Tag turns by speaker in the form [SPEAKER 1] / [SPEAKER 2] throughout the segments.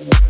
[SPEAKER 1] Yeah.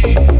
[SPEAKER 1] fire.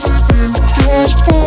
[SPEAKER 1] through the night,